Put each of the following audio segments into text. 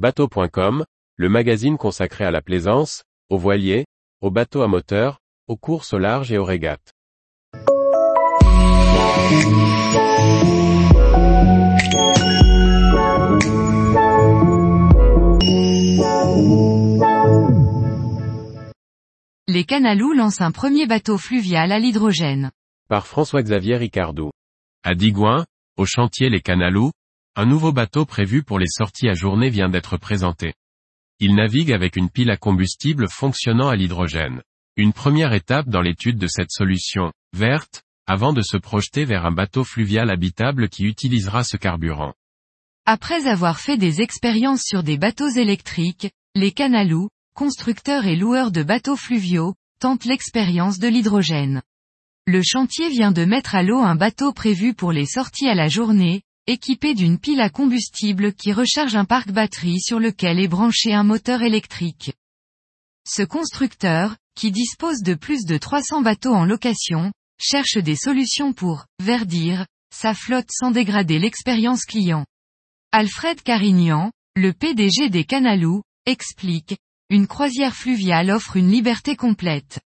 Bateau.com, le magazine consacré à la plaisance, aux voiliers, aux bateaux à moteur, aux courses au large et aux régates. Les Canalous lancent un premier bateau fluvial à l'hydrogène. Par François-Xavier Ricardou. À Digoin, au chantier Les Canalous, un nouveau bateau prévu pour les sorties à journée vient d'être présenté. Il navigue avec une pile à combustible fonctionnant à l'hydrogène. Une première étape dans l'étude de cette solution, verte, avant de se projeter vers un bateau fluvial habitable qui utilisera ce carburant. Après avoir fait des expériences sur des bateaux électriques, les Canalous, constructeurs et loueurs de bateaux fluviaux, tentent l'expérience de l'hydrogène. Le chantier vient de mettre à l'eau un bateau prévu pour les sorties à la journée, équipé d'une pile à combustible qui recharge un parc batterie sur lequel est branché un moteur électrique. Ce constructeur, qui dispose de plus de 300 bateaux en location, cherche des solutions pour verdir sa flotte sans dégrader l'expérience client. Alfred Carignan, le PDG des Canalous, explique, une croisière fluviale offre une liberté complète.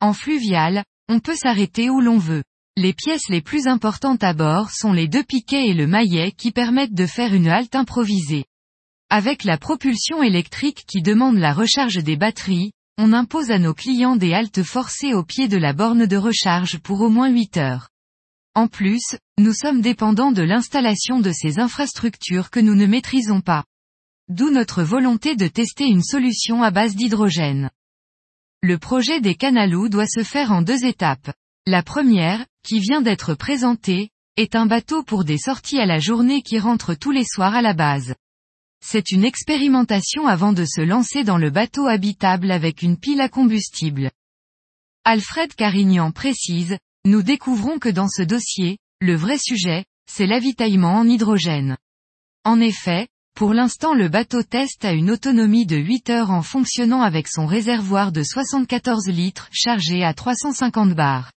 En fluvial, on peut s'arrêter où l'on veut. Les pièces les plus importantes à bord sont les deux piquets et le maillet qui permettent de faire une halte improvisée. Avec la propulsion électrique qui demande la recharge des batteries, on impose à nos clients des haltes forcées au pied de la borne de recharge pour au moins 8 heures. En plus, nous sommes dépendants de l'installation de ces infrastructures que nous ne maîtrisons pas. D'où notre volonté de tester une solution à base d'hydrogène. Le projet des Canalous doit se faire en deux étapes. La première, qui vient d'être présentée, est un bateau pour des sorties à la journée qui rentre tous les soirs à la base. C'est une expérimentation avant de se lancer dans le bateau habitable avec une pile à combustible. Alfred Carignan précise, nous découvrons que dans ce dossier, le vrai sujet, c'est l'avitaillement en hydrogène. En effet, pour l'instant le bateau teste à une autonomie de 8 heures en fonctionnant avec son réservoir de 74 litres chargé à 350 bars.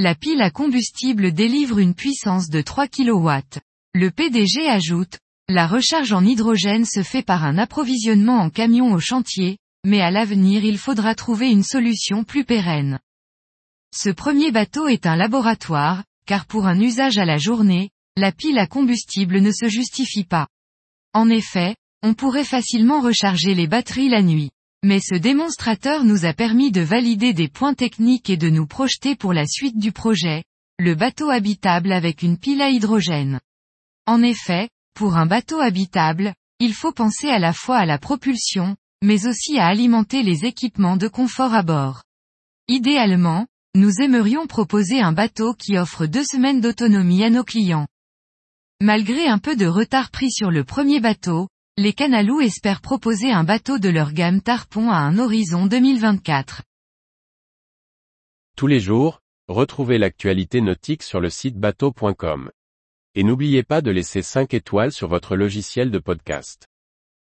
La pile à combustible délivre une puissance de 3 kW. Le PDG ajoute, la recharge en hydrogène se fait par un approvisionnement en camion au chantier, mais à l'avenir il faudra trouver une solution plus pérenne. Ce premier bateau est un laboratoire, car pour un usage à la journée, la pile à combustible ne se justifie pas. En effet, on pourrait facilement recharger les batteries la nuit. Mais ce démonstrateur nous a permis de valider des points techniques et de nous projeter pour la suite du projet, le bateau habitable avec une pile à hydrogène. En effet, pour un bateau habitable, il faut penser à la fois à la propulsion, mais aussi à alimenter les équipements de confort à bord. Idéalement, nous aimerions proposer un bateau qui offre deux semaines d'autonomie à nos clients. Malgré un peu de retard pris sur le premier bateau, les Canalous espèrent proposer un bateau de leur gamme Tarpon à un horizon 2024. Tous les jours, retrouvez l'actualité nautique sur le site bateau.com. Et n'oubliez pas de laisser 5 étoiles sur votre logiciel de podcast.